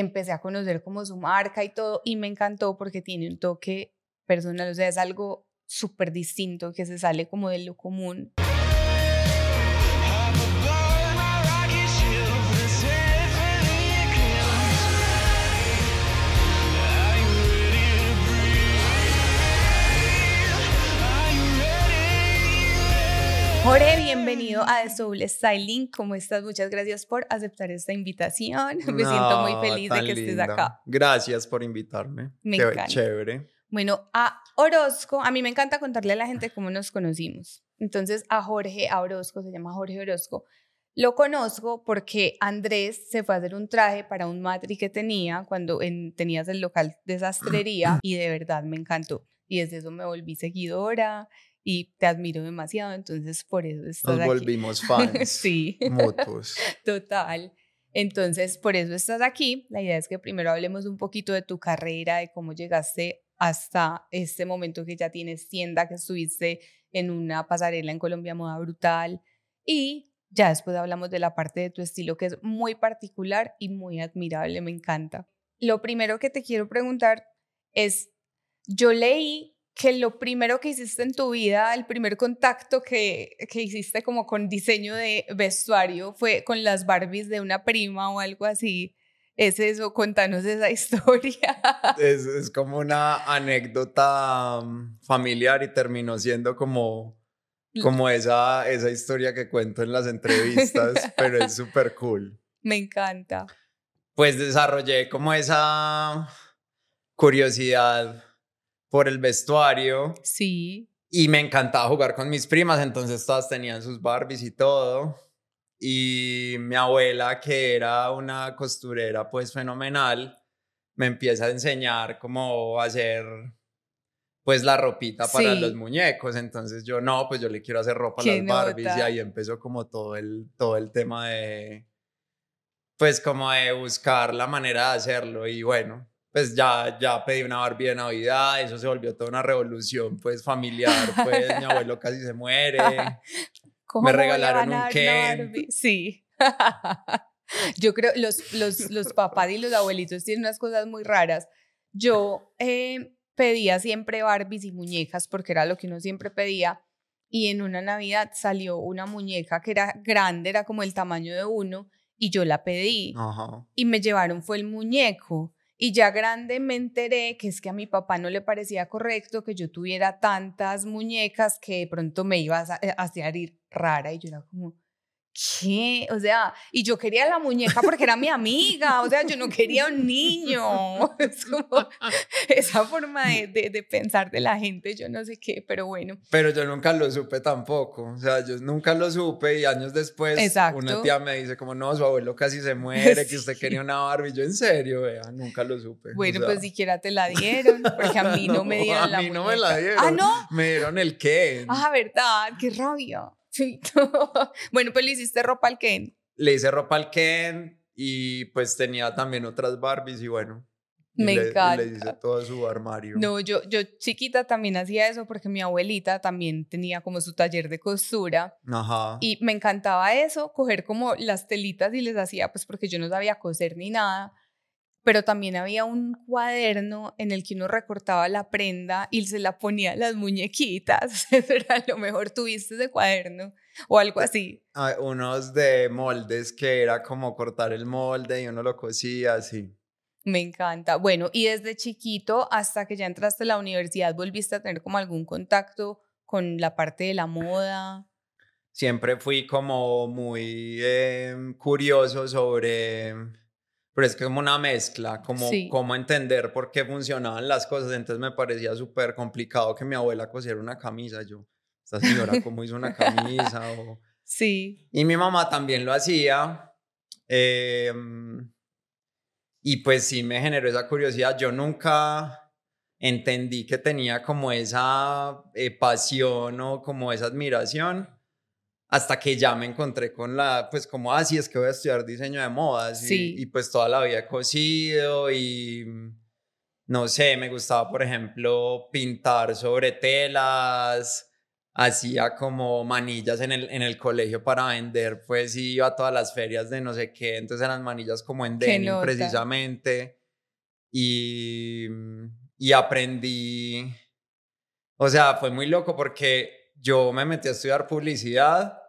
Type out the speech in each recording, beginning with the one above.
empecé a conocer como su marca y todo y me encantó porque tiene un toque personal, o sea, es algo súper distinto que se sale como de lo común. Jorge, bienvenido a The Soul Styling. ¿Cómo estás? Muchas gracias por aceptar esta invitación. Me siento muy feliz de que estés acá. Gracias por invitarme. Me Qué encanta. Chévere. Bueno, a Orozco, a mí me encanta contarle a la gente cómo nos conocimos. Entonces, a Jorge, a Orozco, se llama Jorge Orozco, lo conozco porque Andrés se fue a hacer un traje para un matri que tenía cuando en, tenías el local de sastrería y de verdad me encantó. Y desde eso me volví seguidora y te admiro demasiado, entonces por eso estás Nos volvimos fans. sí. Mutuos. Total. Entonces, por eso estás aquí. La idea es que primero hablemos un poquito de tu carrera, de cómo llegaste hasta este momento que ya tienes tienda, que estuviste en una pasarela en Colombia Moda Brutal y ya después hablamos de la parte de tu estilo que es muy particular y muy admirable, me encanta. Lo primero que te quiero preguntar es, yo leí que lo primero que hiciste en tu vida, el primer contacto que, que hiciste como con diseño de vestuario fue con las Barbies de una prima o algo así. ¿Es eso? Cuéntanos esa historia. Es, es como una anécdota mm, familiar y terminó siendo como, como esa, esa historia que cuento en las entrevistas, pero es súper cool. Me encanta. Pues desarrollé como esa curiosidad por el vestuario. Sí. Y me encantaba jugar con mis primas, entonces todas tenían sus Barbies y todo. Y mi abuela, que era una costurera pues fenomenal, me empieza a enseñar cómo hacer pues la ropita para los muñecos. Entonces yo no, pues yo le quiero hacer ropa a las Barbies y ahí empezó como todo el, todo el tema de pues como de buscar la manera de hacerlo y bueno, pues ya, ya pedí una Barbie de Navidad, eso se volvió toda una revolución pues familiar, pues mi abuelo casi se muere, me regalaron un Ken. Sí. Yo creo, los, los, los papás y los abuelitos tienen unas cosas muy raras. Yo eh, pedía siempre Barbies y muñecas porque era lo que uno siempre pedía. Y en una Navidad salió una muñeca que era grande, era como el tamaño de uno, y yo la pedí. Y me llevaron, fue el muñeco. Y ya grande me enteré que es que a mi papá no le parecía correcto que yo tuviera tantas muñecas que de pronto me iba a hacer ir rara y yo era como, ¿qué? O sea, y yo quería la muñeca porque era mi amiga, o sea, yo no quería un niño. Es como esa forma de, de, pensar de la gente, yo no sé qué, pero bueno. Pero yo nunca lo supe tampoco, o sea, yo nunca lo supe y años después una tía me dice como, no, su abuelo casi se muere, que usted quería una Barbie, yo en serio, vea, nunca lo supe. Bueno, pues siquiera te la dieron, porque a mí no, me dieron la A mí no me la dieron. Ah, ¿no? Me dieron el qué. Ah, verdad, qué rabia. Bueno, pues le hiciste ropa al Ken. Le hice ropa al Ken y pues tenía también otras Barbies y bueno. Me encanta. le hice todo su armario. No, yo, yo chiquita también hacía eso porque mi abuelita también tenía como su taller de costura. Ajá. Y me encantaba eso, coger como las telitas y les hacía, pues porque yo no sabía coser ni nada pero también había un cuaderno en el que uno recortaba la prenda y se la ponía a las muñequitas. Era lo mejor, tuviste ese cuaderno o algo así. unos de moldes que era como cortar el molde y uno lo cosía así. Me encanta. Bueno, y desde chiquito hasta que ya entraste a la universidad, ¿volviste a tener como algún contacto con la parte de la moda? Siempre fui como muy em, curioso sobre pero es como una mezcla, como cómo entender por qué funcionaban las cosas. Entonces me parecía súper complicado que mi abuela cosiera una camisa. Yo, esta señora, ¿cómo hizo una camisa? Sí. Y mi mamá también lo hacía. Em, y pues sí me generó esa curiosidad. Yo nunca entendí que tenía como esa eh, pasión o como esa admiración hasta que ya me encontré con la, pues como así ah, es que voy a estudiar diseño de modas y, pues toda la vida he cosido y no sé, me gustaba por ejemplo pintar sobre telas, hacía como manillas en el, en el colegio para vender, pues iba a todas las ferias de no sé qué, entonces eran manillas como en denim precisamente. Y, y aprendí, o sea, fue muy loco porque yo me metí a estudiar publicidad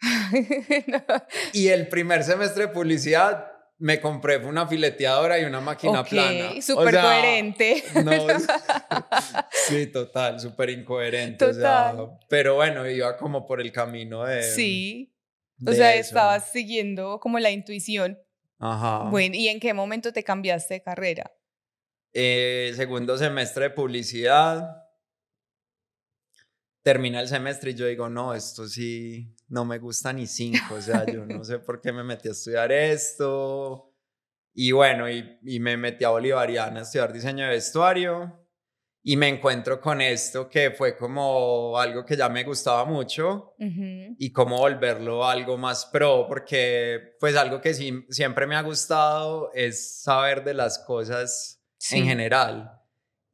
y el primer semestre de publicidad me compré una fileteadora y una máquina okay, plana. Súper coherente. sí, total, súper incoherente. Total. pero bueno, iba como por el camino de. Sí. o sea, estabas siguiendo como la intuición. Ajá. Bueno, ¿y en qué momento te cambiaste de carrera? Eh, segundo semestre de publicidad. Termina el semestre y yo digo, no, esto sí no me gusta ni cinco, o sea, yo no sé por qué me metí a estudiar esto. Y bueno, y, y, me metí a Bolivariana a estudiar diseño de vestuario y me encuentro con esto que fue como algo que ya me gustaba mucho y cómo volverlo algo más pro, porque pues algo que sí, siempre me ha gustado es saber de las cosas en general.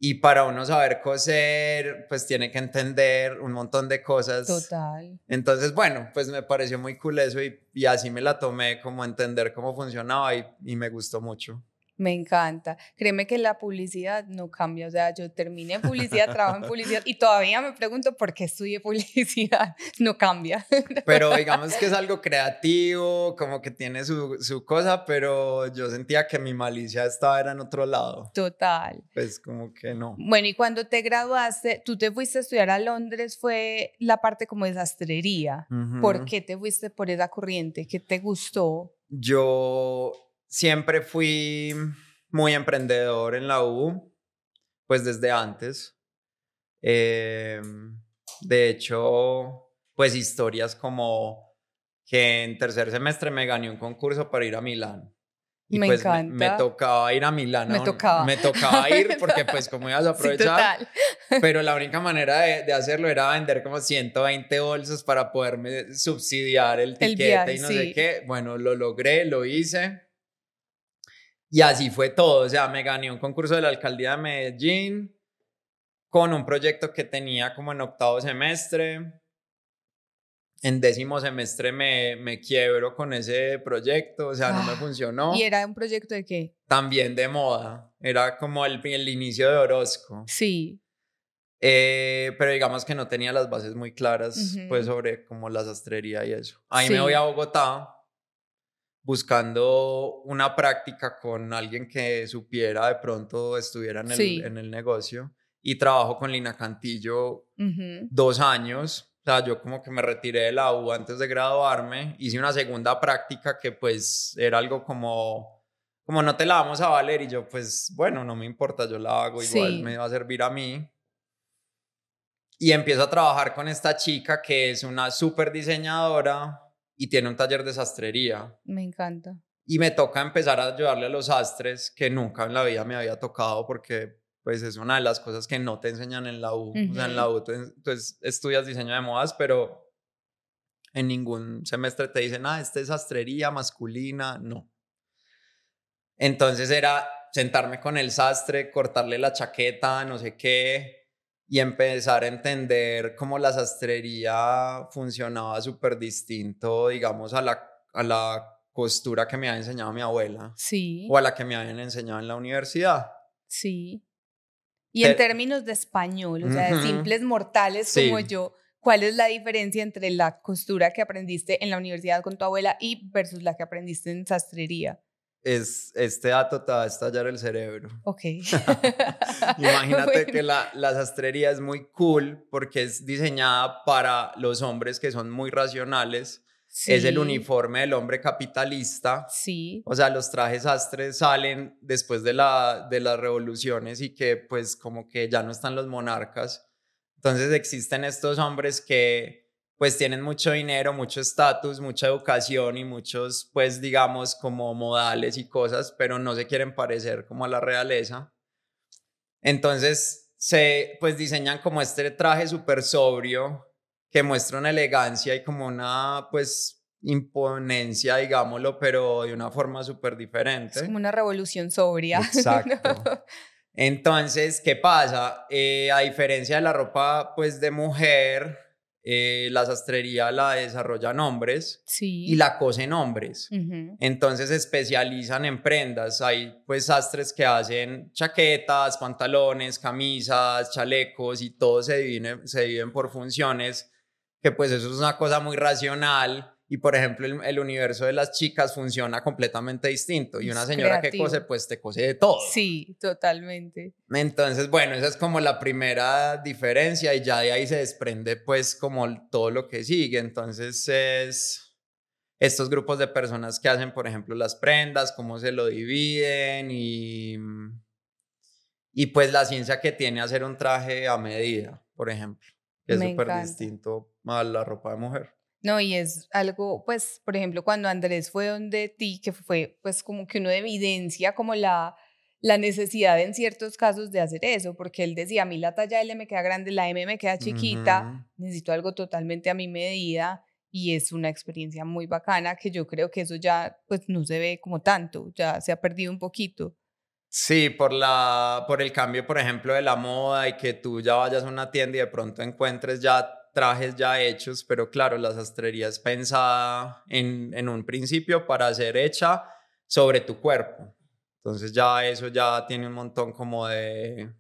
Y para uno saber coser, pues tiene que entender un montón de cosas. Total. Entonces, bueno, pues me pareció muy cool eso y, y así me la tomé como entender cómo funcionaba y, y me gustó mucho. Me encanta. Créeme que la publicidad no cambia. O sea, yo terminé en publicidad, trabajo en publicidad y todavía me pregunto por qué estudié publicidad. No cambia. Pero digamos que es algo creativo, como que tiene su, su cosa, pero yo sentía que mi malicia estaba era en otro lado. Total. Pues como que no. Bueno, y cuando te graduaste, tú te fuiste a estudiar a Londres, fue la parte como de sastrería. ¿Por qué te fuiste por esa corriente? ¿Qué te gustó? Yo siempre fui muy emprendedor en la U, pues desde antes. Em, de hecho, pues historias como que en tercer semestre me gané un concurso para ir a Milán. Y me pues encanta. Me, tocaba ir a Milán. Me tocaba. Me tocaba ir porque pues como ibas a aprovechar. pero la única manera de, de, hacerlo era vender como 120 bolsos para poderme subsidiar el tiquete y no sé qué. Bueno, lo logré, lo hice. Y así fue todo, o sea, me gané un concurso de la alcaldía de Medellín con un proyecto que tenía como en octavo semestre. En décimo semestre me, me quiebro con ese proyecto, o sea, no me ah, funcionó. ¿Y era un proyecto de qué? También de moda, era como el, el inicio de Orozco. Sí. Eh, pero digamos que no tenía las bases muy claras, pues, sobre como la sastrería y eso. Ahí me voy a Bogotá buscando una práctica con alguien que supiera de pronto estuviera en el, en el negocio y trabajo con Lina Cantillo dos años. O sea, yo como que me retiré de la U antes de graduarme, hice una segunda práctica que pues era algo como, como no te la vamos a valer y yo pues bueno, no me importa, yo la hago, igual me va a servir a mí. Y empiezo a trabajar con esta chica que es una súper diseñadora, y tiene un taller de sastrería. Me encanta. Y me toca empezar a ayudarle a los sastres que nunca en la vida me había tocado porque pues es una de las cosas que no te enseñan en la U. O sea, en la U tú entonces, estudias diseño de modas, pero en ningún semestre te dicen, ah, esta es sastrería masculina, no. Entonces era sentarme con el sastre, cortarle la chaqueta, no sé qué, y empezar a entender cómo la sastrería funcionaba súper distinto, digamos, a la, a la costura que me había enseñado mi abuela. Sí. O a la que me habían enseñado en la universidad. Sí. Y en términos de español, o sea, de simples mortales como yo, ¿cuál es la diferencia entre la costura que aprendiste en la universidad con tu abuela y versus la que aprendiste en sastrería? Es, este dato te va a estallar el cerebro. Ok. Imagínate que la, la, sastrería es muy cool porque es diseñada para los hombres que son muy racionales. Es el uniforme del hombre capitalista. Sí. O sea, los trajes sastres salen después de, la, de las revoluciones y que pues como que ya no están los monarcas. Entonces existen estos hombres que pues tienen mucho dinero, mucho estatus, mucha educación y muchos, pues digamos, como modales y cosas, pero no se quieren parecer como a la realeza. Entonces, se, pues diseñan como este traje súper sobrio que muestra una elegancia y como una, pues, imponencia, digámoslo, pero de una forma súper diferente. Es como una revolución sobria. Exacto. Entonces, ¿qué pasa? Eh, a diferencia de la ropa, pues, de mujer, eh, la sastrería la desarrollan hombres Sí. y la cosen hombres. Entonces se especializan en prendas. Hay pues sastres que hacen chaquetas, pantalones, camisas, chalecos y todo se divide, se dividen por funciones, que pues eso es una cosa muy racional. Y por ejemplo, el, el universo de las chicas funciona completamente distinto. Y una señora creativo. que cose, pues te cose de todo. Sí, totalmente. Entonces, bueno, esa es como la primera diferencia y ya de ahí se desprende pues como todo lo que sigue. Entonces es estos grupos de personas que hacen, por ejemplo, las prendas, cómo se lo dividen y, y pues la ciencia que tiene hacer un traje a medida, por ejemplo, que es súper distinto a la ropa de mujer. No, y es algo, pues, por ejemplo, cuando Andrés fue donde ti, que fue, pues, como que uno evidencia como la, la necesidad en ciertos casos de hacer eso, porque él decía, a mí la talla L me queda grande, la M me queda chiquita, necesito algo totalmente a mi medida y es una experiencia muy bacana que yo creo que eso ya, pues, no se ve como tanto, ya se ha perdido un poquito. Sí, por, la, por el cambio, por ejemplo, de la moda y que tú ya vayas a una tienda y de pronto encuentres ya trajes ya hechos, pero claro, la sastrería es pensada en, en un principio para ser hecha sobre tu cuerpo. Entonces ya eso ya tiene un montón como de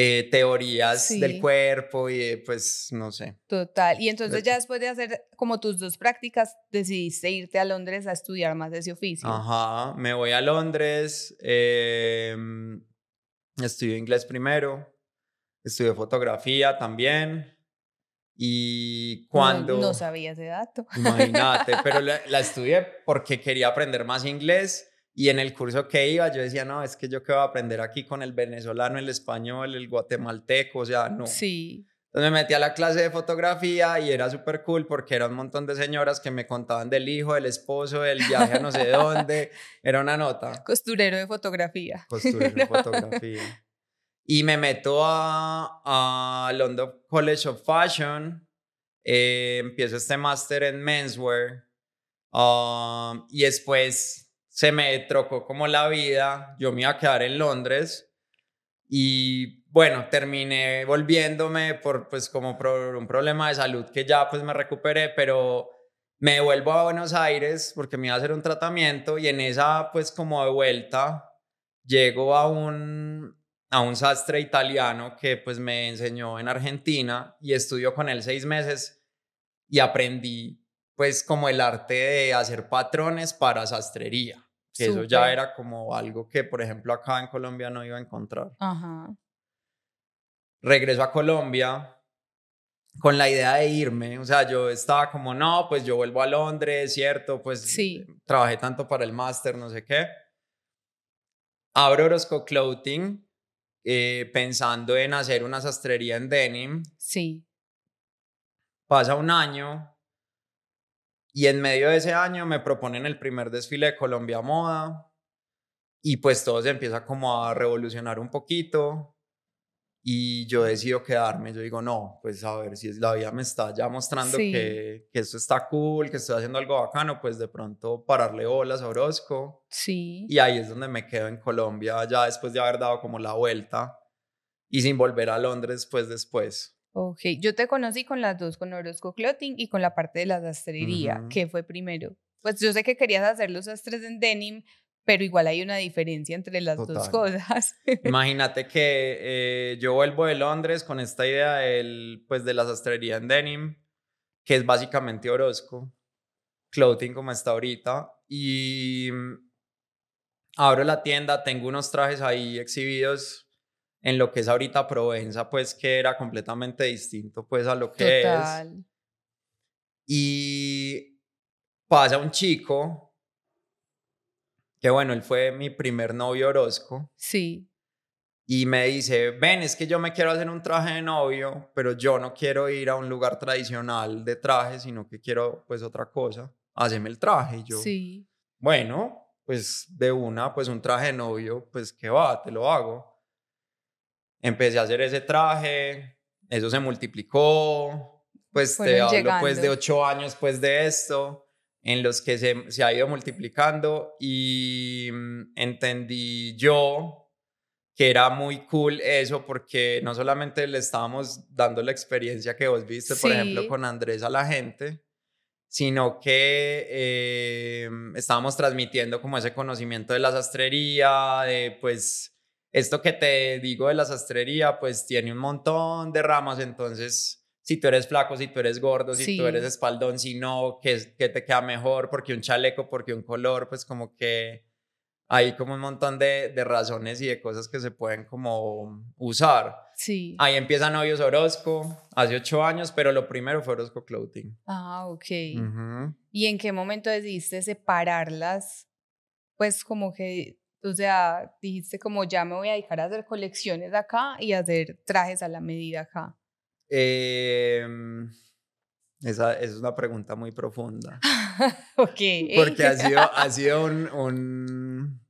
eh, teorías del cuerpo y pues no sé. Total. Y entonces ya después de hacer como tus dos prácticas, decidiste irte a Londres a estudiar más de ese oficio. Ajá, me voy a Londres, em, estudio inglés primero, estudio fotografía también. Y No- cuando, No, sabía ese dato. imagínate, pero la, la estudié porque quería aprender más inglés y en el curso que iba yo decía, no, es que yo qué voy a aprender aquí con el venezolano, el español, el guatemalteco, o sea, no. Sí. Entonces me metí a la clase de fotografía y era súper cool porque era un montón de señoras que me contaban del hijo, del esposo, del viaje a no sé dónde. Era una nota. Costurero de fotografía. Costurero de fotografía. Y me meto a, a London College of Fashion. eh, empiezo este máster en menswear. um, y después se me trocó como la vida. Yo me iba a quedar en Londres. Y bueno, terminé volviéndome por pues como por un problema de salud que ya pues me recuperé, pero me vuelvo a Buenos Aires porque me iba a hacer un tratamiento y en esa pues como de vuelta llego a un a un sastre italiano que pues me enseñó en Argentina y estudio con él seis meses y aprendí pues como el arte de hacer patrones para sastrería. Que eso ya era como algo que, por ejemplo, acá en Colombia no iba a encontrar. Ajá. Regreso a Colombia con la idea de irme. O sea, yo estaba como, no, pues yo vuelvo a Londres, ¿cierto? Pues Sí. trabajé tanto para el máster, no sé qué. Abro Orozco Clothing eh, pensando en hacer una sastrería en denim. Sí. Pasa un año y en medio de ese año me proponen el primer desfile de Colombia Moda y pues todo se empieza como a revolucionar un poquito y yo decido quedarme. Yo digo, no, pues a ver si la vida me está ya mostrando Sí. que, que esto está cool, que estoy haciendo algo bacano, pues de pronto pararle bolas a Orozco. Sí. Y ahí es donde me quedo en Colombia, ya después de haber dado como la vuelta y sin volver a Londres, pues después. Ok. Yo te conocí con las dos, con Orozco Clothing y con la parte de la sastrería. Ujú. ¿Qué fue primero? Pues yo sé que querías hacer los sastres en denim, pero igual hay una diferencia entre las dos Total. cosas. Imagínate que eh, yo vuelvo de Londres con esta idea del, pues, de la sastrería en denim, que es básicamente Orozco, clothing como está ahorita, y abro la tienda, tengo unos trajes ahí exhibidos en lo que es ahorita Provenza, pues que era completamente distinto pues a lo que es. Total. Y pasa un chico, que bueno, él fue mi primer novio Orozco, Sí. y me dice, ven, es que yo me quiero hacer un traje de novio, pero yo no quiero ir a un lugar tradicional de traje, sino que quiero pues otra cosa, haceme el traje. Y yo, Sí. bueno, pues de una, pues un traje de novio, pues que va, te lo hago. Empecé a hacer ese traje, eso se multiplicó, pues te Fueron hablo pues de llegando. ocho años pues de esto, en los que se, se ha ido multiplicando y mm, entendí yo que era muy cool eso porque no solamente le estábamos dando la experiencia que vos viste, por ejemplo, Sí. con Andrés a la gente, sino que eh, estábamos transmitiendo como ese conocimiento de la sastrería, de pues esto que te digo de la sastrería, pues tiene un montón de ramas, entonces si tú eres flaco, si tú eres gordo, si tú Sí. eres espaldón, si no, que, que te queda mejor, porque un chaleco, porque un color, pues como que hay como un montón de, de razones y de cosas que se pueden como usar. Sí. Ahí empieza Novios Orozco, hace ocho años, pero lo primero fue Orozco Clothing. Ah, ok. Ujú. ¿Y en qué momento decidiste separarlas? Pues como que, o sea, dijiste como ya me voy a dedicar a hacer colecciones acá y hacer trajes a la medida acá. Em, esa, esa es una pregunta muy profunda. ok. Porque ha sido, ha sido un, un-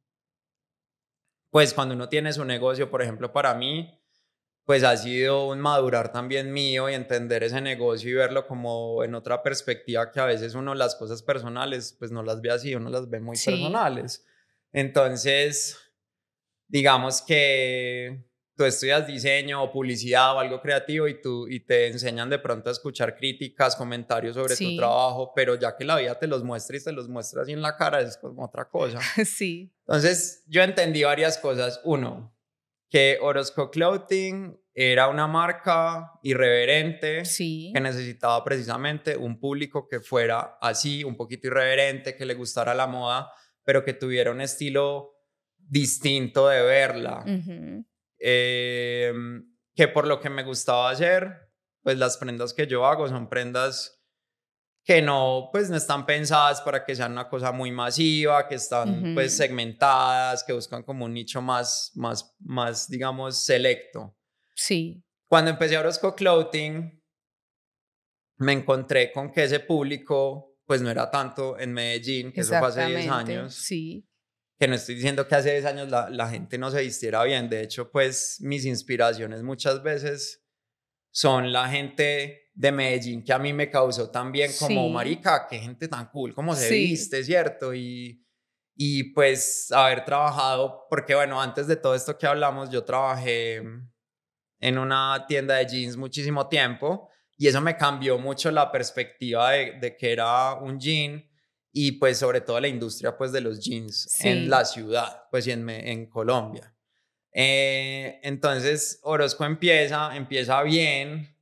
Pues cuando uno tiene su negocio, por ejemplo, para mí, pues ha sido un madurar también mío y entender ese negocio y verlo como en otra perspectiva que a veces uno las cosas personales, pues no las ve así, uno las ve muy Sí. personales. Entonces, digamos que tú estudias diseño o publicidad o algo creativo y, tú, y te enseñan de pronto a escuchar críticas, comentarios sobre Sí. tu trabajo, pero ya que la vida te los muestra y te los muestra así en la cara, es como otra cosa. sí. Entonces, yo entendí varias cosas. Uno, que Orozco Clothing era una marca irreverente Sí. que necesitaba precisamente un público que fuera así, un poquito irreverente, que le gustara la moda, pero que tuviera un estilo distinto de verla. Ujú. Eh, que por lo que me gustaba hacer, pues las prendas que yo hago son prendas que no, pues no están pensadas para que sean una cosa muy masiva, que están pues Ujú. segmentadas, que buscan como un nicho más, más, más, digamos, selecto. Sí. Cuando empecé a Orozco Clothing, me encontré con que ese público, pues no era tanto en Medellín, que eso fue hace 10 Exactamente. años Sí. Que no estoy diciendo que hace 10 años la, la gente no se vistiera bien, de hecho, pues mis inspiraciones muchas veces son la gente de Medellín que a mí me causó también como, Sí. marica, qué gente tan cool, cómo se Sí. viste, ¿cierto? Y, y pues haber trabajado, porque bueno, antes de todo esto que hablamos, yo trabajé en una tienda de jeans muchísimo tiempo y eso me cambió mucho la perspectiva de, de que era un jean y pues sobre todo la industria pues de los jeans Sí. en la ciudad, pues y en, en Colombia. Eh, entonces Orozco empieza, empieza bien,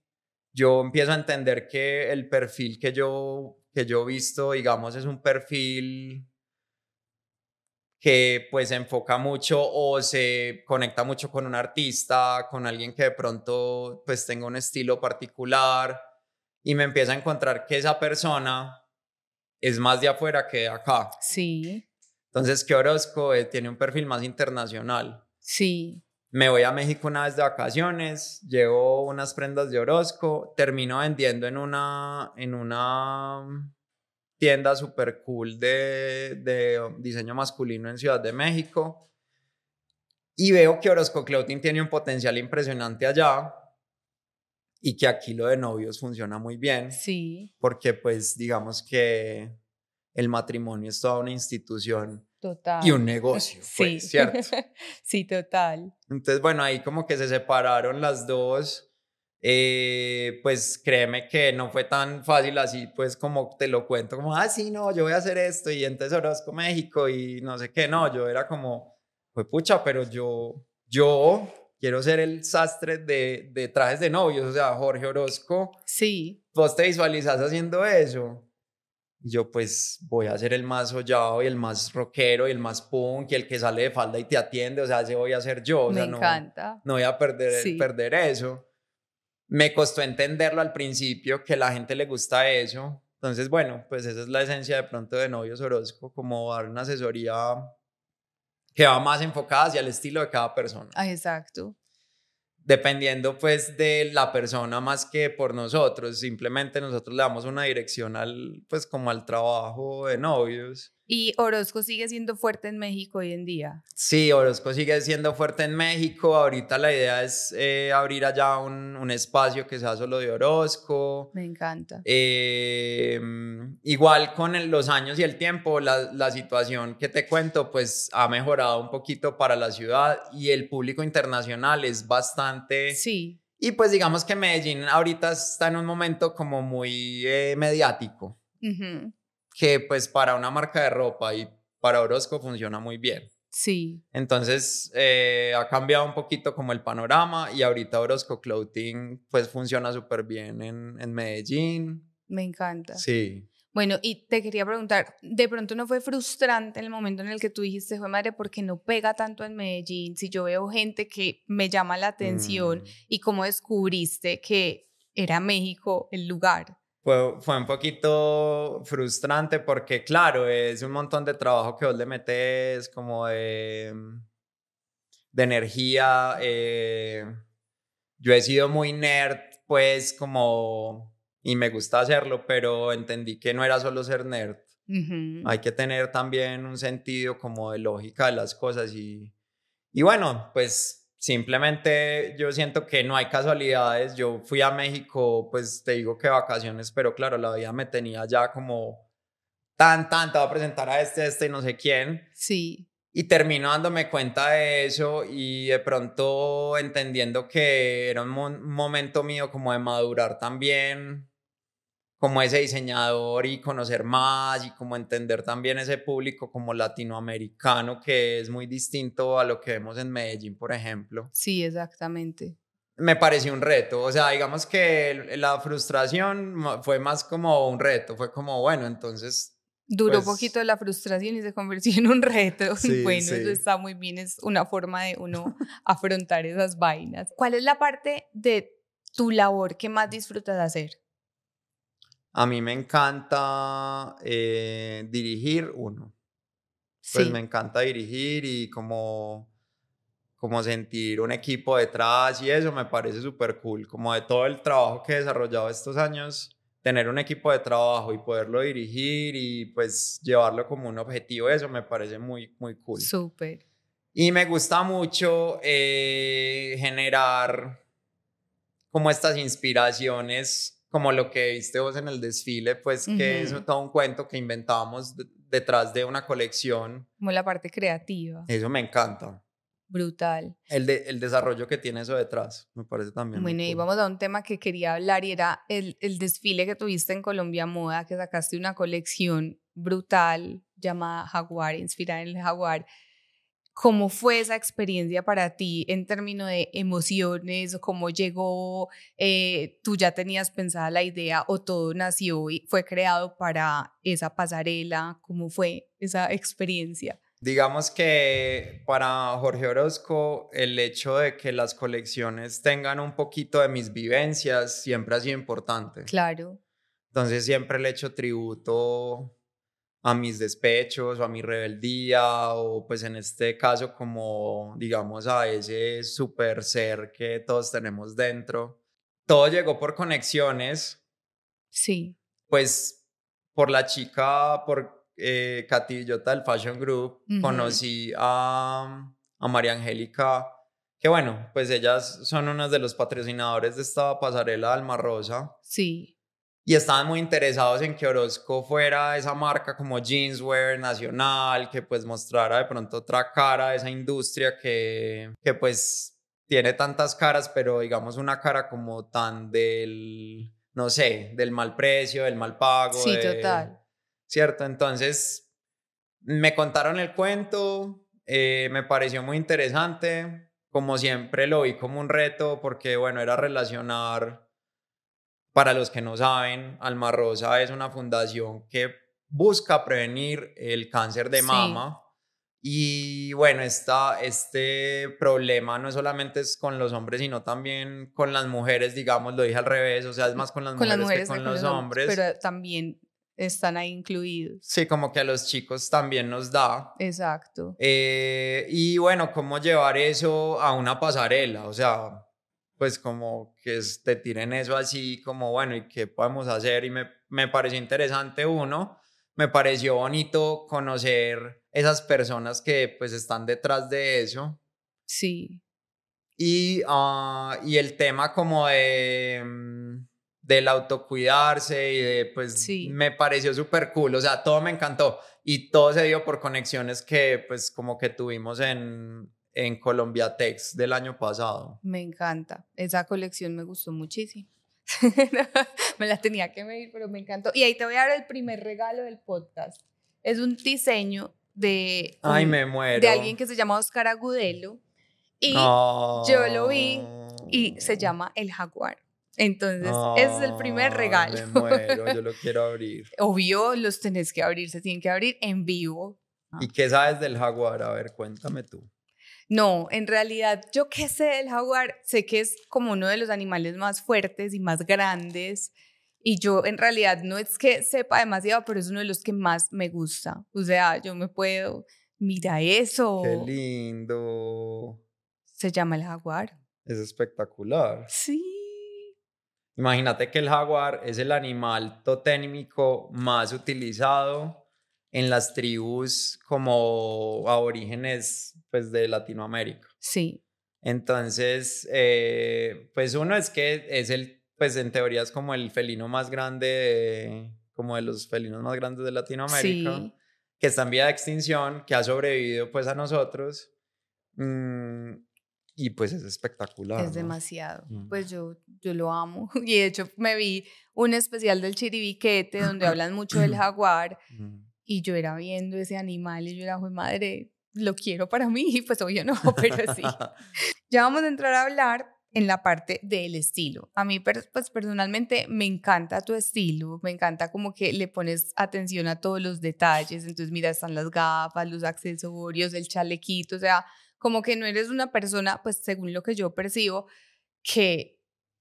yo empiezo a entender que el perfil que yo, que yo he visto, digamos, es un perfil que pues se enfoca mucho o se conecta mucho con un artista, con alguien que de pronto pues tenga un estilo particular y me empieza a encontrar que esa persona es más de afuera que de acá. Sí. Entonces que Orozco eh, tiene un perfil más internacional. Sí. Me voy a México una vez de vacaciones, llevo unas prendas de Orozco, termino vendiendo en una, en una tienda super cool de, de diseño masculino en Ciudad de México y veo que Orozco Clothing tiene un potencial impresionante allá y que aquí lo de novios funciona muy bien Sí. porque pues digamos que el matrimonio es toda una institución Total. y un negocio, pues, Sí. ¿cierto? sí, total. Entonces, bueno, ahí como que se separaron las dos. Eh, pues créeme que no fue tan fácil así, pues como te lo cuento, como, ah, sí, no, yo voy a hacer esto y entonces Orozco México y no sé qué, no, yo era como, pues pucha, pero yo, yo quiero ser el sastre de, de trajes de novios, o sea, Jorge Orozco, Sí. vos te visualizas haciendo eso. Y yo pues voy a ser el más hollado y el más rockero y el más punk y el que sale de falda y te atiende, o sea, ese voy a ser yo, o Me sea, no, encanta. no voy a perder, Sí. perder eso. Me costó entenderlo al principio, que a la gente le gusta eso. Entonces, bueno, pues esa es la esencia de pronto de Novios Orozco, como dar una asesoría que va más enfocada hacia el estilo de cada persona Ah, exacto. dependiendo pues de la persona más que por nosotros, simplemente nosotros le damos una dirección al pues como al trabajo de novios ¿Y Orozco sigue siendo fuerte en México hoy en día? Sí, Orozco sigue siendo fuerte en México. Ahorita la idea es eh, abrir allá un, un, espacio que sea solo de Orozco. Me encanta. Eh, igual con el, los años y el tiempo, la, la, situación que te cuento, pues ha mejorado un poquito para la ciudad y el público internacional es bastante... Sí. Y pues digamos que Medellín ahorita está en un momento como muy eh, mediático. Uh que pues para una marca de ropa y para Orozco funciona muy bien. Sí. Entonces eh, ha cambiado un poquito como el panorama y ahorita Orozco Clothing pues funciona súper bien en, en Medellín. Me encanta. Sí. Bueno, y te quería preguntar, ¿de pronto no fue frustrante el momento en el que tú dijiste, fue madre, porque no pega tanto en Medellín? Si yo veo gente que me llama la atención Mm. y cómo descubriste que era México el lugar. Fue, fue un poquito frustrante porque, claro, es un montón de trabajo que vos le metes, como de, de energía. eh, yo he sido muy nerd, pues, como, y me gusta hacerlo, pero entendí que no era solo ser nerd. Hay que tener también un sentido como de lógica de las cosas y, y bueno, pues simplemente yo siento que no hay casualidades. Yo fui a México, pues te digo que vacaciones, pero claro, la vida me tenía ya como tan, tan, te voy a presentar a este, a este y no sé quién. Sí, Y termino dándome cuenta de eso y de pronto entendiendo que era un mo- momento mío como de madurar también como ese diseñador y conocer más y como entender también ese público como latinoamericano que es muy distinto a lo que vemos en Medellín, por ejemplo. sí, exactamente. Me pareció un reto, o sea, digamos que la frustración fue más como un reto, fue como, bueno, entonces Duró Pues- poquito la frustración y se convirtió en un reto. Sí, bueno, sí. eso está muy bien, es una forma de uno afrontar esas vainas. ¿Cuál es la parte de tu labor que más disfrutas de hacer? A mí me encanta eh, dirigir uno. Pues Sí, me encanta dirigir y como, como sentir un equipo detrás y eso me parece súper cool. Como de todo el trabajo que he desarrollado estos años, tener un equipo de trabajo y poderlo dirigir y pues llevarlo como un objetivo, eso me parece muy, muy cool. súper. Y me gusta mucho eh, generar como estas inspiraciones, como lo que viste vos en el desfile, pues que Ujú. es todo un cuento que inventamos de- detrás de una colección. Como la parte creativa, Eso me encanta. brutal. El, de- el desarrollo que tiene eso detrás, me parece también. Bueno, y cool. vamos a un tema que quería hablar y era el, el desfile que tuviste en Colombia Moda, que sacaste una colección brutal llamada Jaguar, inspirada en el Jaguar. ¿Cómo fue esa experiencia para ti en términos de emociones? ¿Cómo llegó? Eh, ¿Tú ya tenías pensada la idea o todo nació y fue creado para esa pasarela? ¿Cómo fue esa experiencia? Digamos que para Jorge Orozco, el hecho de que las colecciones tengan un poquito de mis vivencias siempre ha sido importante. Claro, Entonces siempre le he hecho tributo a mis despechos o a mi rebeldía o pues en este caso como digamos a ese super ser que todos tenemos dentro. Todo llegó por conexiones, sí, pues por la chica, por eh, del Fashion Group, Ujú. conocí a, a María Angélica, que bueno, pues ellas son unos de los patrocinadores de esta pasarela de Alma Rosa sí, y estaban muy interesados en que Orozco fuera esa marca como jeanswear nacional, que pues mostrara de pronto otra cara de esa industria que, que pues tiene tantas caras, pero digamos una cara como tan del, no sé, del mal precio, del mal pago. sí, de- total. ¿Cierto? Entonces me contaron el cuento, eh, me pareció muy interesante, como siempre lo vi como un reto porque bueno, era relacionar para los que no saben, Alma Rosa es una fundación que busca prevenir el cáncer de Sí. mama. Y bueno, esta, este problema no solamente es con los hombres, sino también con las mujeres, digamos, lo dije al revés, o sea, es más con las Con mujeres, las mujeres que que con los hombres. Pero también están ahí incluidos. Sí, como que a los chicos también nos da. Exacto. Eh, y bueno, cómo llevar eso a una pasarela, o sea, pues como que te tiren eso así, como bueno, ¿y qué podemos hacer? Y me, me pareció interesante uno, me pareció bonito conocer esas personas que pues están detrás de eso. Sí. Y, ah, y el tema como de mm, del autocuidarse y de pues Sí. me pareció súper cool, o sea, todo me encantó y todo se dio por conexiones que pues como que tuvimos en, en Colombia Tex del año pasado. Me encanta. Esa colección me gustó muchísimo. me la tenía que medir, pero me encantó. Y ahí te voy a dar el primer regalo del podcast. Es un diseño de, Ay, un- me muero. de alguien que se llama Oscar Agudelo. Y yo lo vi y se llama El Jaguar. Entonces, ese es el primer regalo. Me muero, yo lo quiero abrir. Obvio, los tenés que abrir, se tienen que abrir en vivo. ¿Y qué sabes del jaguar? A ver, cuéntame tú. No, en realidad, yo qué sé del jaguar, sé que es como uno de los animales más fuertes y más grandes. Y yo en realidad no es que sepa demasiado, pero es uno de los que más me gusta. O sea, yo me puedo, mira eso. Qué lindo. Se llama el jaguar. Es espectacular. Sí. Imagínate que el jaguar es el animal totémico más utilizado en las tribus como aborígenes pues, de Latinoamérica. Sí, Entonces, eh, pues uno es que es el, pues en teoría es como el felino más grande, de- como de los felinos más grandes de Latinoamérica, sí. que está en vía de extinción, que ha sobrevivido pues a nosotros. mm, y pues es espectacular. Es ¿no? demasiado. Mm. Pues yo, yo lo amo. Y de hecho me vi un especial del Chiribiquete donde hablan mucho del jaguar Mm. y yo era viendo ese animal y yo era, "Jue madre, lo quiero para mí. Pues obvio no, pero sí. Ya vamos a entrar a hablar en la parte del estilo. A mí, pues personalmente, me encanta tu estilo, me encanta como que le pones atención a todos los detalles. Entonces, mira, están las gafas, los accesorios, el chalequito, o sea, como que no eres una persona, pues según lo que yo percibo, que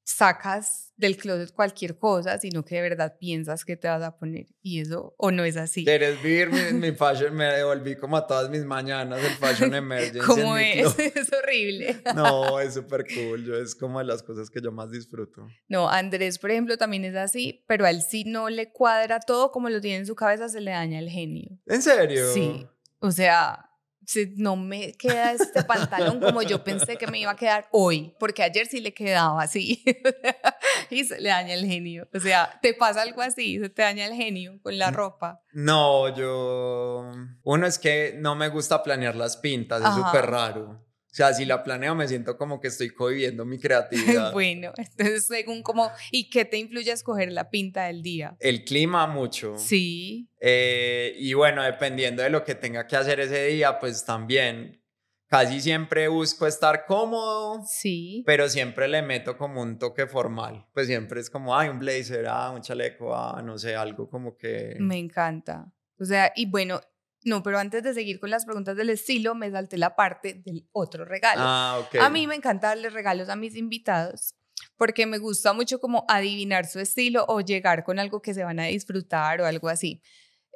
sacas del closet cualquier cosa, sino que de verdad piensas que te vas a poner. Y eso, o no es así. ¿Quieres vivir mi, mi fashion? Me devolví como a todas mis mañanas el fashion emergency. en ¿Cómo es? Es horrible. No, es súper cool. Yo, es como de las cosas que yo más disfruto. No, Andrés, por ejemplo, también es así, pero a él sí no le cuadra todo como lo tiene en su cabeza, se le daña el genio. ¿En serio? Sí. O sea, si no me queda este pantalón como yo pensé que me iba a quedar hoy, porque ayer sí le quedaba así. y se le daña el genio. O sea, te pasa algo así, se te daña el genio con la Mm. ropa. No, yo... Uno es que no me gusta planear las pintas, es súper raro. O sea, si la planeo me siento como que estoy cohibiendo mi creatividad. bueno, entonces según como, ¿y qué te influye a escoger la pinta del día? El clima mucho. Sí, Eh, y bueno, dependiendo de lo que tenga que hacer ese día, pues también casi siempre busco estar cómodo, sí. pero siempre le meto como un toque formal. Pues siempre es como, ay, un blazer, ah, un chaleco, ah, no sé, algo como que... Me encanta. O sea, y bueno, no, pero antes de seguir con las preguntas del estilo, me salté la parte del otro regalo. Ah, ok. A mí me encanta darle regalos a mis invitados porque me gusta mucho como adivinar su estilo o llegar con algo que se van a disfrutar o algo así.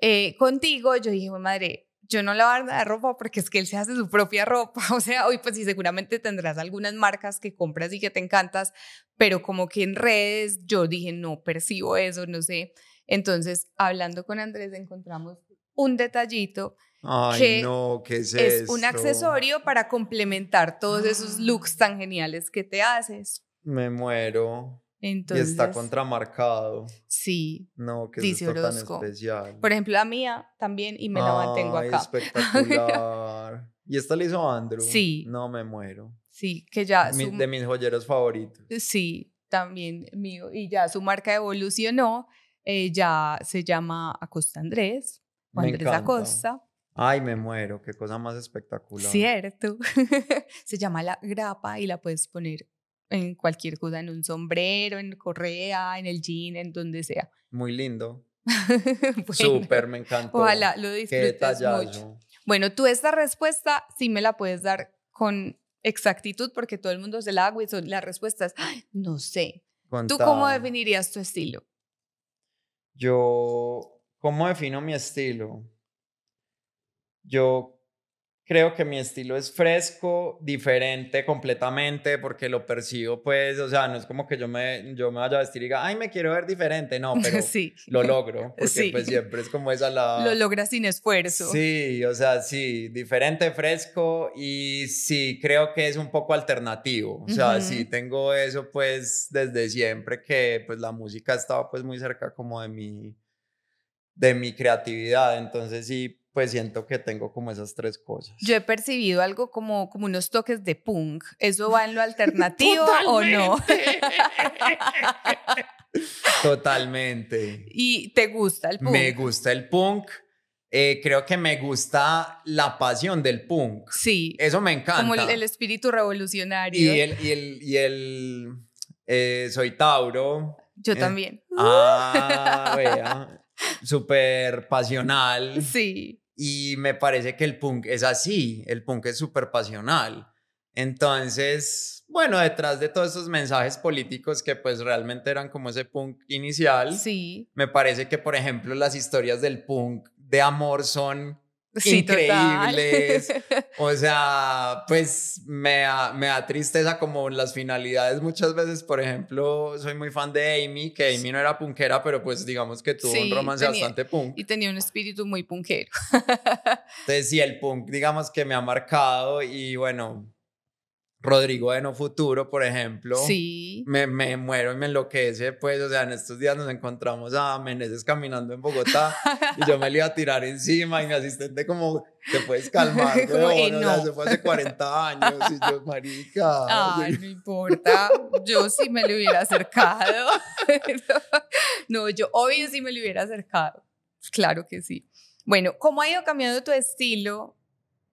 Eh, contigo yo dije, "Jue madre, yo no le voy a dar ropa porque es que él se hace su propia ropa. O sea, hoy pues sí, seguramente tendrás algunas marcas que compras y que te encantas, pero como que en redes yo dije, no percibo eso, no sé. Entonces, hablando con Andrés, encontramos un detallito Ay, que no, ¿qué es es un accesorio para complementar todos esos looks tan geniales que te haces. Me muero. Entonces, y está contramarcado. sí. No, que Dice es tan especial. Por ejemplo, la mía también y me la mantengo Ay, acá. espectacular. ¿Y esta la hizo Andrew? Sí. No, me muero. Sí, que ya Mi- su, de mis joyeros favoritos. sí, también mío y ya su marca evolucionó, eh, ya se llama Acosta Andrés, o Me Andrés encanta. Acosta, Ay, me muero. Qué cosa más espectacular. cierto. se llama la grapa y la puedes poner en cualquier cosa, en un sombrero, en correa, en el jean, en donde sea. Muy lindo. Bueno, Súper, me encantó. Ojalá lo Qué disfrutes mucho. Bueno, tú esta respuesta sí me la puedes dar con exactitud porque todo el mundo se la hago y son las respuestas. "Ay, No sé. ¿Tú cómo definirías tu estilo? Yo, ¿cómo defino mi estilo? Yo creo que mi estilo es fresco, diferente completamente, porque lo percibo, pues, o sea, no es como que yo me, yo me vaya a vestir y diga, ay, me quiero ver diferente, no, pero sí. lo logro, porque pues siempre es como esa la... Lo logras sin esfuerzo. Sí, o sea, sí, diferente, fresco y sí, creo que es un poco alternativo, o sea, sí tengo eso pues desde siempre que pues la música estaba pues muy cerca como de mi, de mi creatividad, entonces sí pues siento que tengo como esas tres cosas. Yo he percibido algo como, como unos toques de punk. ¿Eso va en lo alternativo o no? Totalmente. ¿Y te gusta el punk? Me gusta el punk. Eh, creo que me gusta la pasión del punk. Sí. Eso me encanta. Como el, espíritu revolucionario. Y el, y el, y el eh, soy Tauro. Yo eh, también. Ah, vea. Súper pasional. Sí. Y me parece que el punk es así, el punk es súper pasional. Entonces, bueno, detrás de todos esos mensajes políticos que pues realmente eran como ese punk inicial, sí. me parece que, por ejemplo, las historias del punk de amor son increíbles. O sea, pues me da, me da tristeza como las finalidades muchas veces, por ejemplo, soy muy fan de Amy, que Amy no era punkera, pero pues digamos que tuvo un romance bastante punk. Y tenía un espíritu muy punkero. Entonces sí, el punk digamos que me ha marcado y bueno, Rodrigo de No Futuro, por ejemplo. Sí. Me, me, muero y me enloquece, pues, o sea, en estos días nos encontramos a Meneses caminando en Bogotá y yo me le iba a tirar encima y mi asistente como, te puedes calmar, como, no. o sea, fue hace 40 años y yo, marica. Ay, no importa, yo sí me le hubiera acercado. no, yo obvio sí me le hubiera acercado, claro que sí. Bueno, ¿cómo ha ido cambiando tu estilo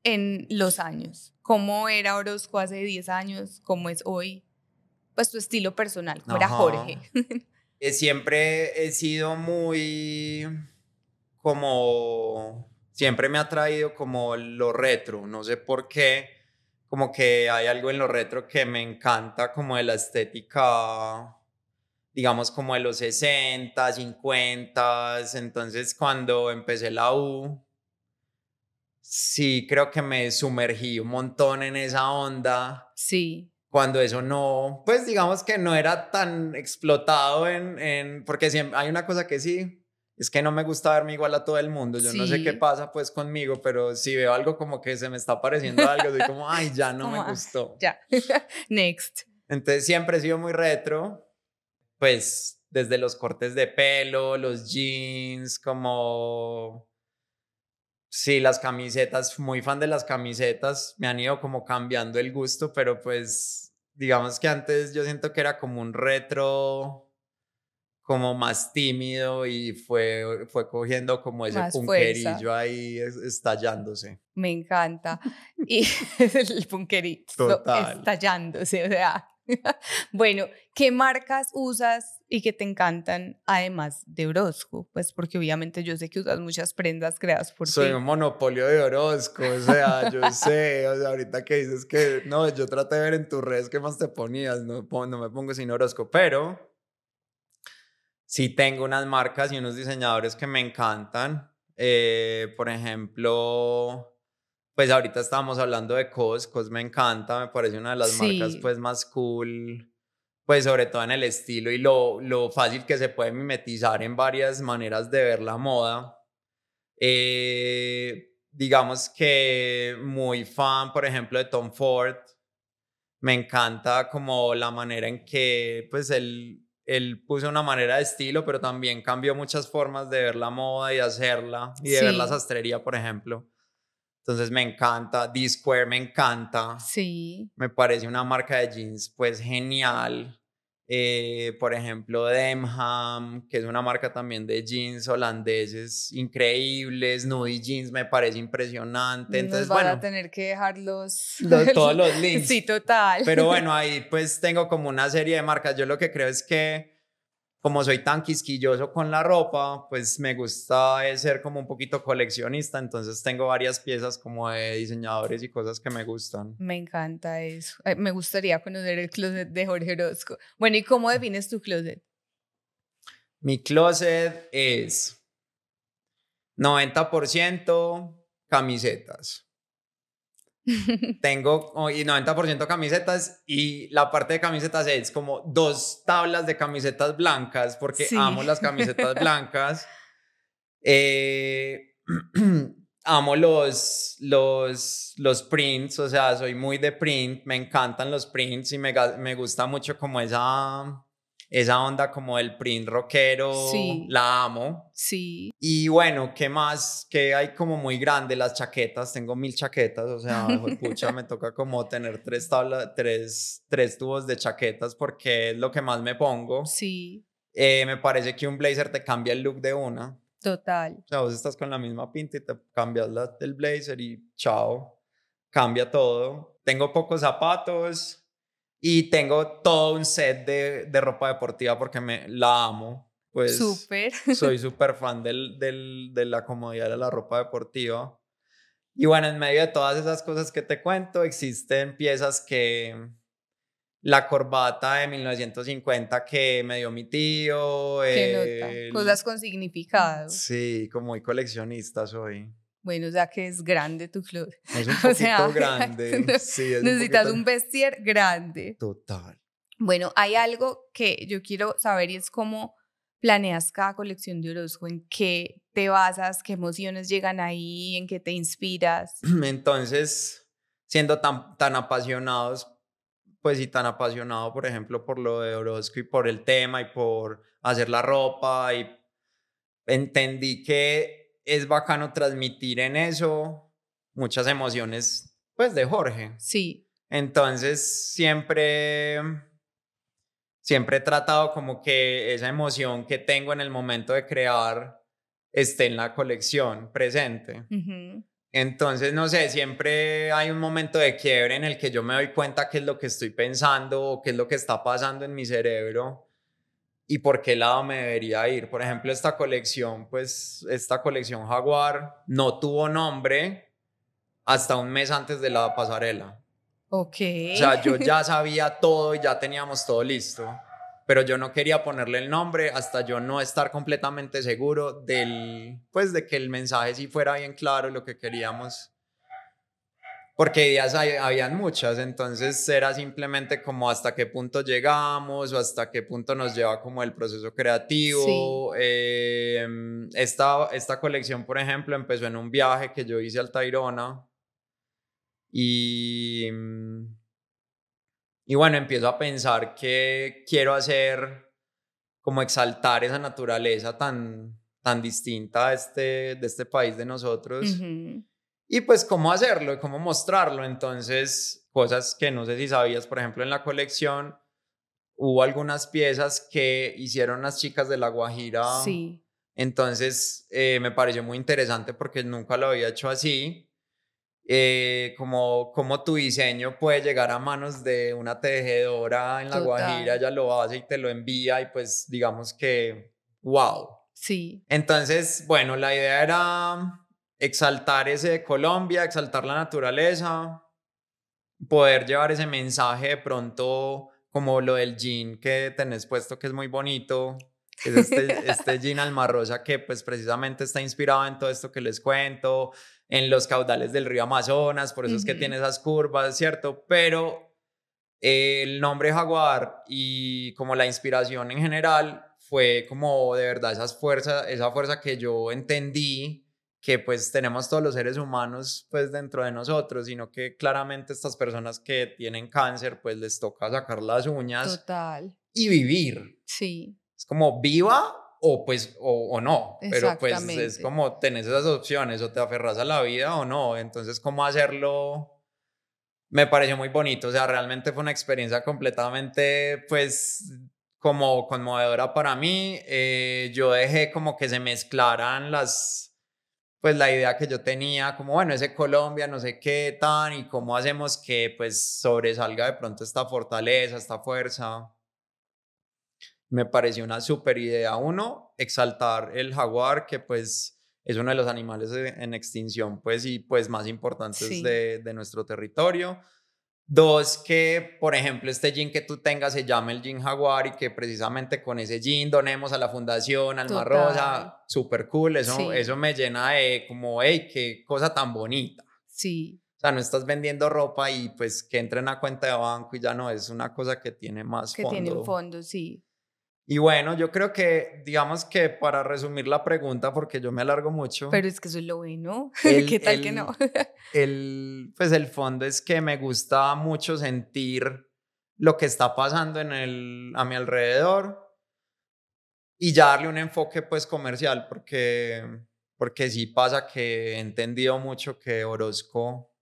en los años? ¿Cómo era Orozco hace 10 años? ¿Cómo es hoy? Pues tu estilo personal, ¿cómo era Jorge? Eh, siempre he sido muy como, siempre me ha traído como lo retro, no sé por qué, como que hay algo en lo retro que me encanta, como de la estética, digamos como de los 60, 50, entonces cuando empecé la U, sí creo que me sumergí un montón en esa onda. Sí. Cuando eso no, pues digamos que no era tan explotado en, en porque siempre, hay una cosa que sí, es que no me gusta verme igual a todo el mundo. Yo no sé qué pasa pues conmigo, pero si veo algo como que se me está pareciendo algo, soy como, ay, ya no me ah, gustó. Ya, next. Entonces siempre he sido muy retro, pues desde los cortes de pelo, los jeans, como Sí, las camisetas, muy fan de las camisetas, me han ido como cambiando el gusto, pero pues digamos que antes yo siento que era como un retro como más tímido y fue, fue cogiendo como ese punquerillo ahí estallándose. Me encanta. Y el punquerito estallándose, o sea. bueno, ¿qué marcas usas y que te encantan además de Orozco? Pues porque obviamente yo sé que usas muchas prendas creadas por Soy un monopolio de Orozco, o sea, yo sé, o sea, ahorita que dices que, no, yo traté de ver en tus redes qué más te ponías, no, no me pongo sin Orozco, pero sí tengo unas marcas y unos diseñadores que me encantan. Eh, por ejemplo, pues ahorita estábamos hablando de COS, COS me encanta, me parece una de las marcas pues más cool, pues sobre todo en el estilo y lo, lo fácil que se puede mimetizar en varias maneras de ver la moda. Eh, digamos que muy fan, por ejemplo, de Tom Ford. Me encanta como la manera en que pues él, él puso una manera de estilo, pero también cambió muchas formas de ver la moda y hacerla y de ver la sastrería, por ejemplo. Entonces me encanta, D-Square me encanta. Sí. Me parece una marca de jeans pues genial. Eh, por ejemplo, Demham, que es una marca también de jeans holandeses increíbles. Nudie Jeans me parece impresionante. Entonces, Nos van a tener que dejar los... todos los links. Sí, total. Pero bueno, ahí pues tengo como una serie de marcas. Yo lo que creo es que como soy tan quisquilloso con la ropa, pues me gusta ser como un poquito coleccionista, entonces tengo varias piezas como de diseñadores y cosas que me gustan. Me encanta eso. Me gustaría conocer el closet de Jorge Orozco. Bueno, ¿y cómo defines tu closet? Mi closet es 90% camisetas, tengo y 90% camisetas y la parte de camisetas es como dos tablas de camisetas blancas porque amo las camisetas blancas. Eh, amo los, los, los prints, o sea, soy muy de print, me encantan los prints y me, me gusta mucho como esa, esa onda como el print rockero, sí. la amo. Sí. Y bueno, ¿qué más? Que hay como muy grande las chaquetas, tengo mil chaquetas, o sea, pucha, me toca como tener tres tablas, tres, tres tubos de chaquetas porque es lo que más me pongo. Sí. Eh, me parece que un blazer te cambia el look de una. Total. O sea, vos estás con la misma pinta y te cambias la, el blazer y chao, cambia todo. Tengo pocos zapatos y tengo todo un set de, de ropa deportiva porque me la amo. Pues súper. soy súper fan del, del, de la comodidad de la ropa deportiva. Y bueno, en medio de todas esas cosas que te cuento, existen piezas que, la corbata de 1950 que me dio mi tío. ¿Qué Cosas con significado. Sí, como muy coleccionista soy. Bueno, sea que es grande tu club. Es un poquito grande. sí, necesitas un vestir grande. Total. Bueno, hay algo que yo quiero saber y es cómo planeas cada colección de Orozco, en qué te basas, qué emociones llegan ahí, en qué te inspiras. Entonces, siendo tan, tan apasionados pues y tan apasionado, por ejemplo, por lo de Orozco y por el tema y por hacer la ropa y entendí que es bacano transmitir en eso muchas emociones, pues de Jorge. Sí. Entonces siempre, siempre he tratado como que esa emoción que tengo en el momento de crear esté en la colección presente. Entonces, no sé, siempre hay un momento de quiebre en el que yo me doy cuenta qué es lo que estoy pensando o qué es lo que está pasando en mi cerebro y por qué lado me debería ir. Por ejemplo, esta colección, pues esta colección Jaguar no tuvo nombre hasta un mes antes de la pasarela. Ok. O sea, yo ya sabía todo y ya teníamos todo listo pero yo no quería ponerle el nombre hasta yo no estar completamente seguro del, pues de que el mensaje sí fuera bien claro lo que queríamos. Porque ideas habían muchas, entonces era simplemente como hasta qué punto llegamos o hasta qué punto nos lleva como el proceso creativo. Em, esta, esta colección, por ejemplo, empezó en un viaje que yo hice al Tairona y y bueno, empiezo a pensar que quiero hacer, como exaltar esa naturaleza tan, tan distinta de este, de este país de nosotros. Y pues cómo hacerlo y cómo mostrarlo. Entonces, cosas que no sé si sabías, por ejemplo, en la colección hubo algunas piezas que hicieron las chicas de La Guajira. Sí. Entonces, eh, me pareció muy interesante porque nunca lo había hecho así. Eh, como, como tu diseño puede llegar a manos de una tejedora en La Guajira, ella lo hace y te lo envía y pues digamos que, wow. Sí. Entonces, bueno, la idea era exaltar ese de Colombia, exaltar la naturaleza, poder llevar ese mensaje de pronto como lo del jean que tenés puesto que es muy bonito, es este, este jean almarrosa que pues precisamente está inspirado en todo esto que les cuento, en los caudales del río Amazonas, por eso es que tiene esas curvas, ¿cierto? Pero el nombre jaguar y como la inspiración en general fue como de verdad esas fuerzas, esa fuerza que yo entendí que pues tenemos todos los seres humanos pues dentro de nosotros, sino que claramente estas personas que tienen cáncer pues les toca sacar las uñas. Total. Y vivir. Sí. Es como viva o pues o, no, pero pues es como tenés esas opciones o te aferras a la vida o no, entonces cómo hacerlo me pareció muy bonito, o sea, realmente fue una experiencia completamente pues como conmovedora para mí, eh, yo dejé como que se mezclaran las pues la idea que yo tenía, como bueno, ese Colombia, no sé qué tan, y cómo hacemos que pues sobresalga de pronto esta fortaleza, esta fuerza me pareció una super idea. Uno, exaltar el jaguar, que pues es uno de los animales en extinción, pues y pues más importantes de, de, nuestro territorio. Dos, que por ejemplo este jean que tú tengas se llame el jean jaguar y que precisamente con ese jean donemos a la fundación, Alma Rosa, súper cool, eso, eso me llena de como, hey, qué cosa tan bonita. Sí. O sea, no estás vendiendo ropa y pues que entre en una cuenta de banco y ya no, es una cosa que tiene más que fondo. tiene un fondo, sí. Y bueno, yo creo que, digamos que para resumir la pregunta, porque yo me alargo mucho. Pero es que eso es lo bueno. el- ¿Qué tal que no? el, pues el fondo es que me gusta mucho sentir lo que está pasando en el, a mi alrededor y ya darle un enfoque pues comercial porque, porque sí pasa que he entendido mucho que Orozco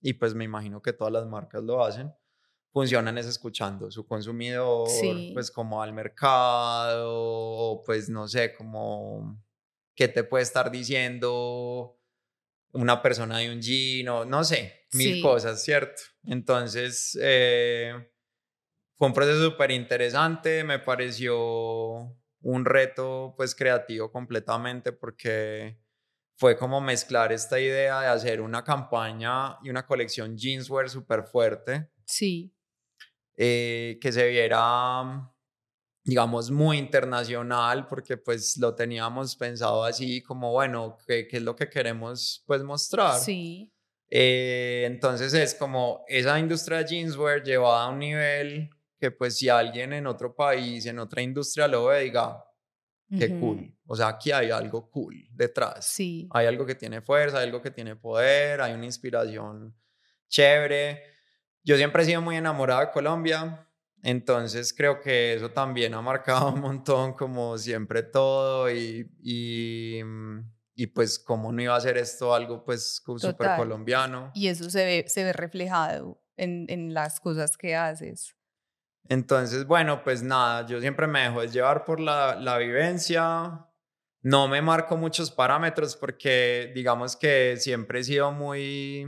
y pues me imagino que todas las marcas lo hacen funcionan es escuchando su consumidor Sí. pues como al mercado pues no sé como qué te puede estar diciendo una persona de un jean o no sé, mil Sí. cosas, ¿cierto? Entonces, eh, fue un proceso súper interesante, me pareció un reto pues creativo completamente porque fue como mezclar esta idea de hacer una campaña y una colección jeanswear súper fuerte Sí, eh, que se viera, digamos, muy internacional, porque pues lo teníamos pensado así, como, bueno, ¿qué, qué es lo que queremos pues mostrar? sí, Eh, entonces es como esa industria de jeanswear llevada a un nivel que pues si alguien en otro país, en otra industria lo ve, diga, qué ujú, cool. O sea, aquí hay algo cool detrás. Sí, Hay algo que tiene fuerza, hay algo que tiene poder, hay una inspiración chévere. Yo siempre he sido muy enamorado de Colombia, entonces creo que eso también ha marcado un montón como siempre todo y, y, mm, y pues cómo no iba a ser esto algo pues súper colombiano. y eso se ve, se ve reflejado en, en las cosas que haces. Entonces, bueno, pues nada, yo siempre me dejo llevar por la, la vivencia. No me marco muchos parámetros porque digamos que siempre he sido muy,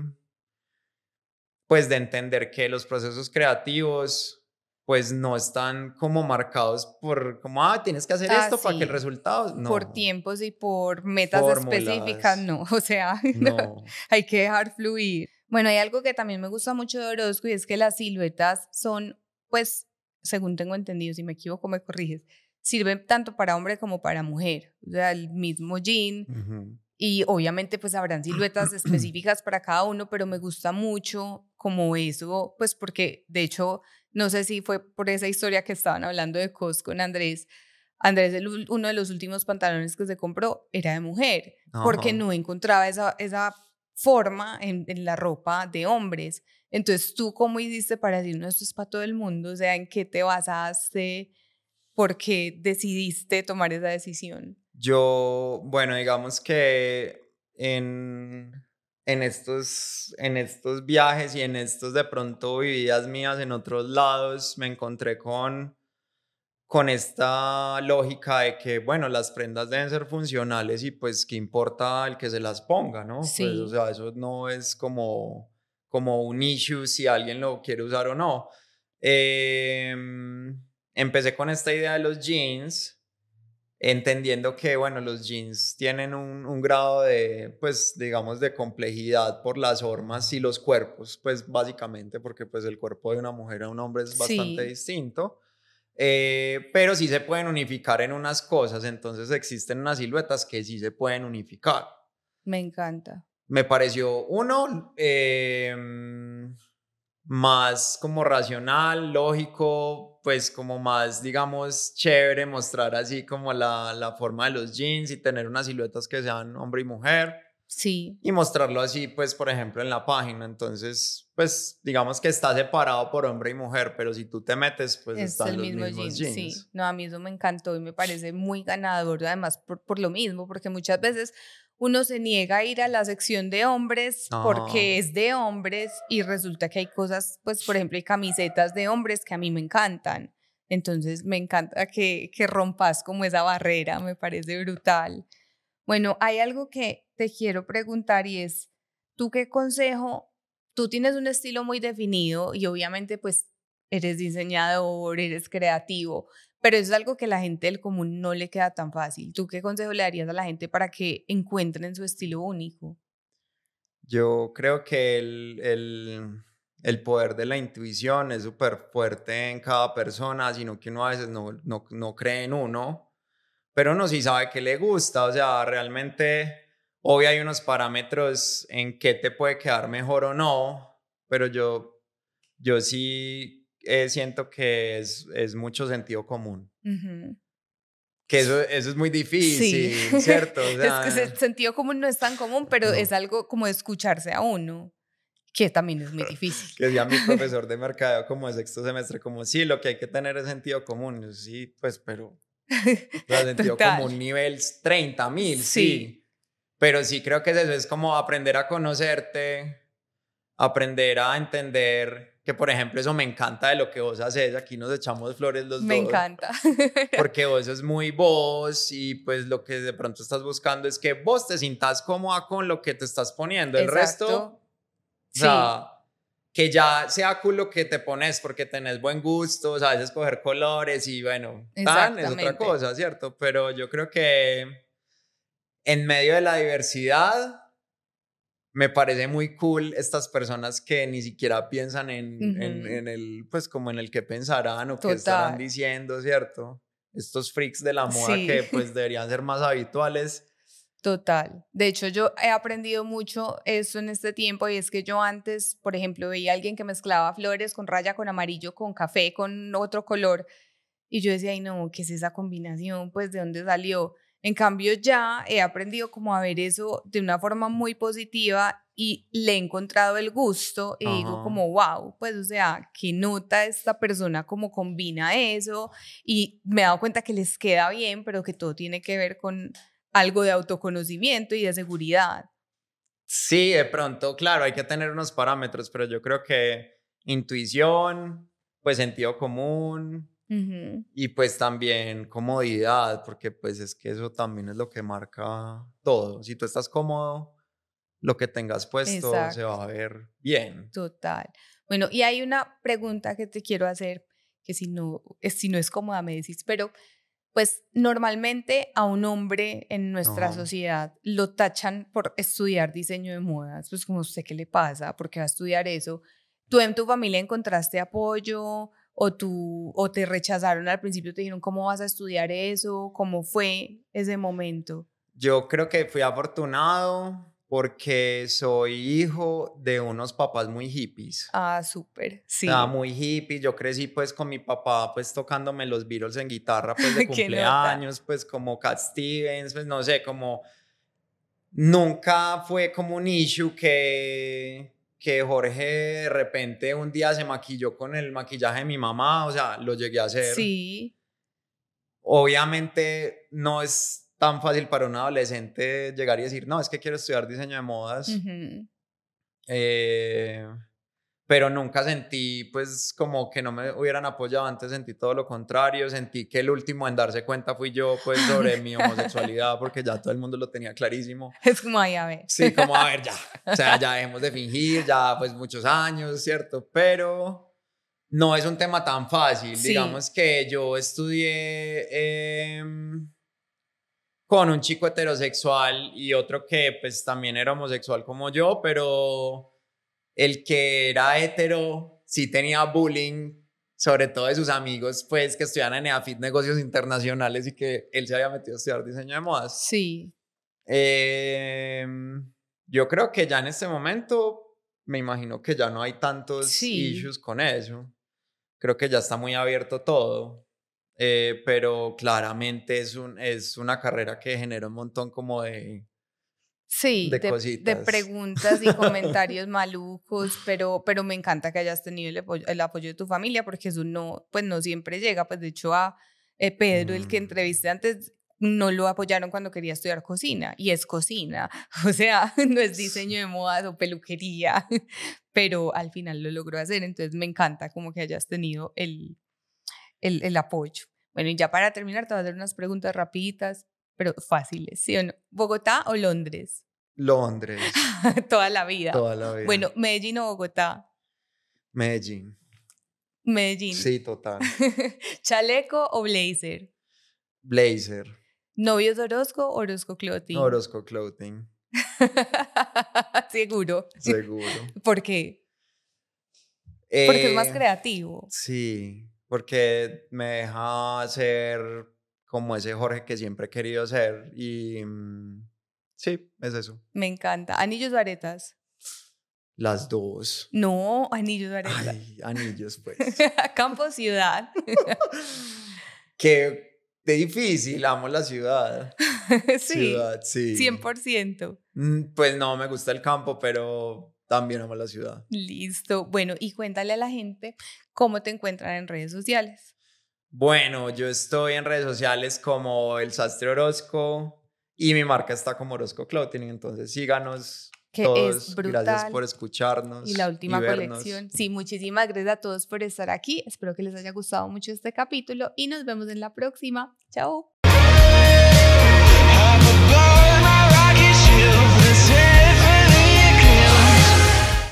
pues de entender que los procesos creativos pues no están como marcados por como, ah, tienes que hacer Ah, esto para que el sí. resultado, no. Por tiempos y por metas específicas, no. O sea, no, hay que dejar fluir. Bueno, hay algo que también me gusta mucho de Orozco y es que las siluetas son, pues, según tengo entendido, si me equivoco me corriges, sirven tanto para hombre como para mujer. O sea, el mismo jean Ujú. y obviamente pues habrán siluetas específicas para cada uno, pero me gusta mucho como eso, pues porque de hecho, no sé si fue por esa historia que estaban hablando de Cos con Andrés. Andrés, el uno de los últimos pantalones que se compró era de mujer, porque no encontraba esa, esa forma en, en la ropa de hombres. Entonces, ¿tú cómo hiciste para decir, no, esto es para todo el mundo? O sea, ¿en qué te basaste? ¿Por qué decidiste tomar esa decisión? Yo, bueno, digamos que en, en, estos, en estos viajes y en estos de pronto vividas mías en otros lados, me encontré con, con esta lógica de que, bueno, las prendas deben ser funcionales y pues qué importa el que se las ponga, ¿no? Pues, Sí. o sea, eso no es como, como un issue si alguien lo quiere usar o no. Em, empecé con esta idea de los jeans entendiendo que, bueno, los jeans tienen un, un grado de, pues, digamos, de complejidad por las formas y los cuerpos, pues, básicamente, porque, pues, el cuerpo de una mujer a un hombre es bastante Sí. distinto. Eh, pero sí se pueden unificar en unas cosas, entonces existen unas siluetas que sí se pueden unificar. Me encanta. Me pareció, uno, em, más como racional, lógico, pues como más, digamos, chévere mostrar así como la, la forma de los jeans y tener unas siluetas que sean hombre y mujer Sí, y mostrarlo así, pues, por ejemplo, en la página. Entonces, pues, digamos que está separado por hombre y mujer, pero si tú te metes, pues es están el los mismo mismos jean, jeans. sí. No, a mí eso me encantó y me parece muy ganador, además por, por lo mismo, porque muchas veces uno se niega a ir a la sección de hombres porque es de hombres y resulta que hay cosas, pues por ejemplo hay camisetas de hombres que a mí me encantan. Entonces me encanta que, que rompas como esa barrera, me parece brutal. Bueno, hay algo que te quiero preguntar y es, ¿tú qué consejo? Tú tienes un estilo muy definido y obviamente pues eres diseñador, eres creativo, pero es algo que la gente del común no le queda tan fácil. ¿Tú qué consejo le darías a la gente para que encuentren su estilo único? Yo creo que el, el, el poder de la intuición es súper fuerte en cada persona, sino que uno a veces no, no, no cree en uno, pero uno sí sabe que le gusta, o sea, realmente Obvio hay unos parámetros en qué te puede quedar mejor o no, pero yo, yo sí eh, siento que es, es mucho sentido común. Que eso, eso es muy difícil, ¿cierto? es que el sentido común no es tan común, pero es algo como escucharse a uno, que también es muy difícil. que decía mi profesor de mercadeo como de sexto semestre, como sí, lo que hay que tener es sentido común. sí, pues, pero... el sentido común nivel 30 mil, sí. Pero sí creo que eso, es como aprender a conocerte, aprender a entender que por ejemplo eso me encanta de lo que vos haces, aquí nos echamos flores los me dos. Me encanta. porque vos es muy vos y pues lo que de pronto estás buscando es que vos te sintas cómoda con lo que te estás poniendo. El resto, o sea, que ya sea cool lo que te pones porque tenés buen gusto, sabes escoger colores y bueno, tan es otra cosa, ¿cierto? Pero yo creo que en medio de la diversidad me parece muy cool estas personas que ni siquiera piensan en, en, el, pues como en el que pensarán o qué estarán diciendo, ¿cierto? Estos freaks de la moda que pues deberían ser más habituales. Total. De hecho, yo he aprendido mucho eso en este tiempo y es que yo antes, por ejemplo, veía a alguien que mezclaba flores con raya, con amarillo, con café, con otro color y yo decía, ay no, ¿qué es esa combinación? Pues, ¿de dónde salió? En cambio, ya he aprendido como a ver eso de una forma muy positiva y le he encontrado el gusto y digo como, wow, pues o sea, qué nota esta persona como combina eso y me he dado cuenta que les queda bien, pero que todo tiene que ver con algo de autoconocimiento y de seguridad. Sí, de pronto, claro, hay que tener unos parámetros, pero yo creo que intuición, pues sentido común, y pues también comodidad, porque pues es que eso también es lo que marca todo. Si tú estás cómodo, lo que tengas puesto se va a ver bien. Total. Bueno, y hay una pregunta que te quiero hacer, que si no, si no es cómoda me decís, pero pues normalmente a un hombre en nuestra sociedad lo tachan por estudiar diseño de modas, pues como sé qué le pasa, porque va a estudiar eso. ¿Tú en tu familia encontraste apoyo? O, tú, o te rechazaron al principio, te dijeron, ¿cómo vas a estudiar eso? ¿Cómo fue ese momento? Yo creo que fui afortunado porque soy hijo de unos papás muy hippies. Ah, súper, sí. Ah, muy hippie. Yo crecí pues con mi papá pues tocándome los Beatles en guitarra pues de cumpleaños, pues como Cat Stevens, pues no sé, como nunca fue como un issue que que Jorge de repente un día se maquilló con el maquillaje de mi mamá, o sea, lo llegué a hacer. Sí. Obviamente no es tan fácil para un adolescente llegar y decir, no, es que quiero estudiar diseño de modas. eh, pero nunca sentí pues como que no me hubieran apoyado, antes sentí todo lo contrario, sentí que el último en darse cuenta fui yo pues sobre mi homosexualidad porque ya todo el mundo lo tenía clarísimo. Es como ahí a ver. Sí, como a ver ya, o sea, ya dejemos de fingir, ya pues muchos años, ¿cierto? Pero no es un tema tan fácil, digamos que yo estudié em, con un chico heterosexual y otro que pues también era homosexual como yo, pero el que era hetero sí tenía bullying, sobre todo de sus amigos, pues que estudian en EAFIT negocios internacionales y que él se había metido a estudiar diseño de modas. Sí. Em, yo creo que ya en este momento, me imagino que ya no hay tantos issues con eso. Creo que ya está muy abierto todo. Eh, pero claramente es, un, es una carrera que genera un montón como de Sí, de, preguntas y comentarios malucos, pero, pero me encanta que hayas tenido el apoyo, el apoyo de tu familia porque eso no, pues no siempre llega. Pues de hecho a eh, Pedro, el que mm. entrevisté antes, no lo apoyaron cuando quería estudiar cocina y es cocina, o sea, no es diseño de modas o peluquería, pero al final lo logró hacer, entonces me encanta como que hayas tenido el, el, el apoyo. Bueno, y ya para terminar, te voy a hacer unas preguntas rapiditas pero fáciles, ¿sí o no? ¿Bogotá o Londres? Londres. Toda la vida. Toda la vida. Bueno, Medellín o Bogotá. Medellín. Medellín. Sí, total. ¿Chaleco o blazer? Blazer. ¿Novios Orozco o Orozco Clothing? Orozco Clothing. Seguro. Seguro. ¿Por qué? porque es más eh, creativo. Sí, porque me deja hacer como ese Jorge que siempre he querido ser y, mm, Sí, es eso. Me encanta. ¿Anillos o aretas? Las dos. No, anillos o aretas. Ay, anillos, pues. Campo ciudad. Qué de difícil, amo la ciudad. sí. Ciudad, sí. 100%. Mm, Pues no, me gusta el campo, pero también amo la ciudad. Listo. Bueno, y cuéntale a la gente cómo te encuentran en redes sociales. Bueno, yo estoy en redes sociales como El Sastre Orozco y mi marca está como Orozco Clothing, entonces síganos Que todos. es brutal. Gracias por escucharnos. Y la última colección. Sí, muchísimas gracias a todos por estar aquí. Espero que les haya gustado mucho este capítulo y nos vemos en la próxima. Chao.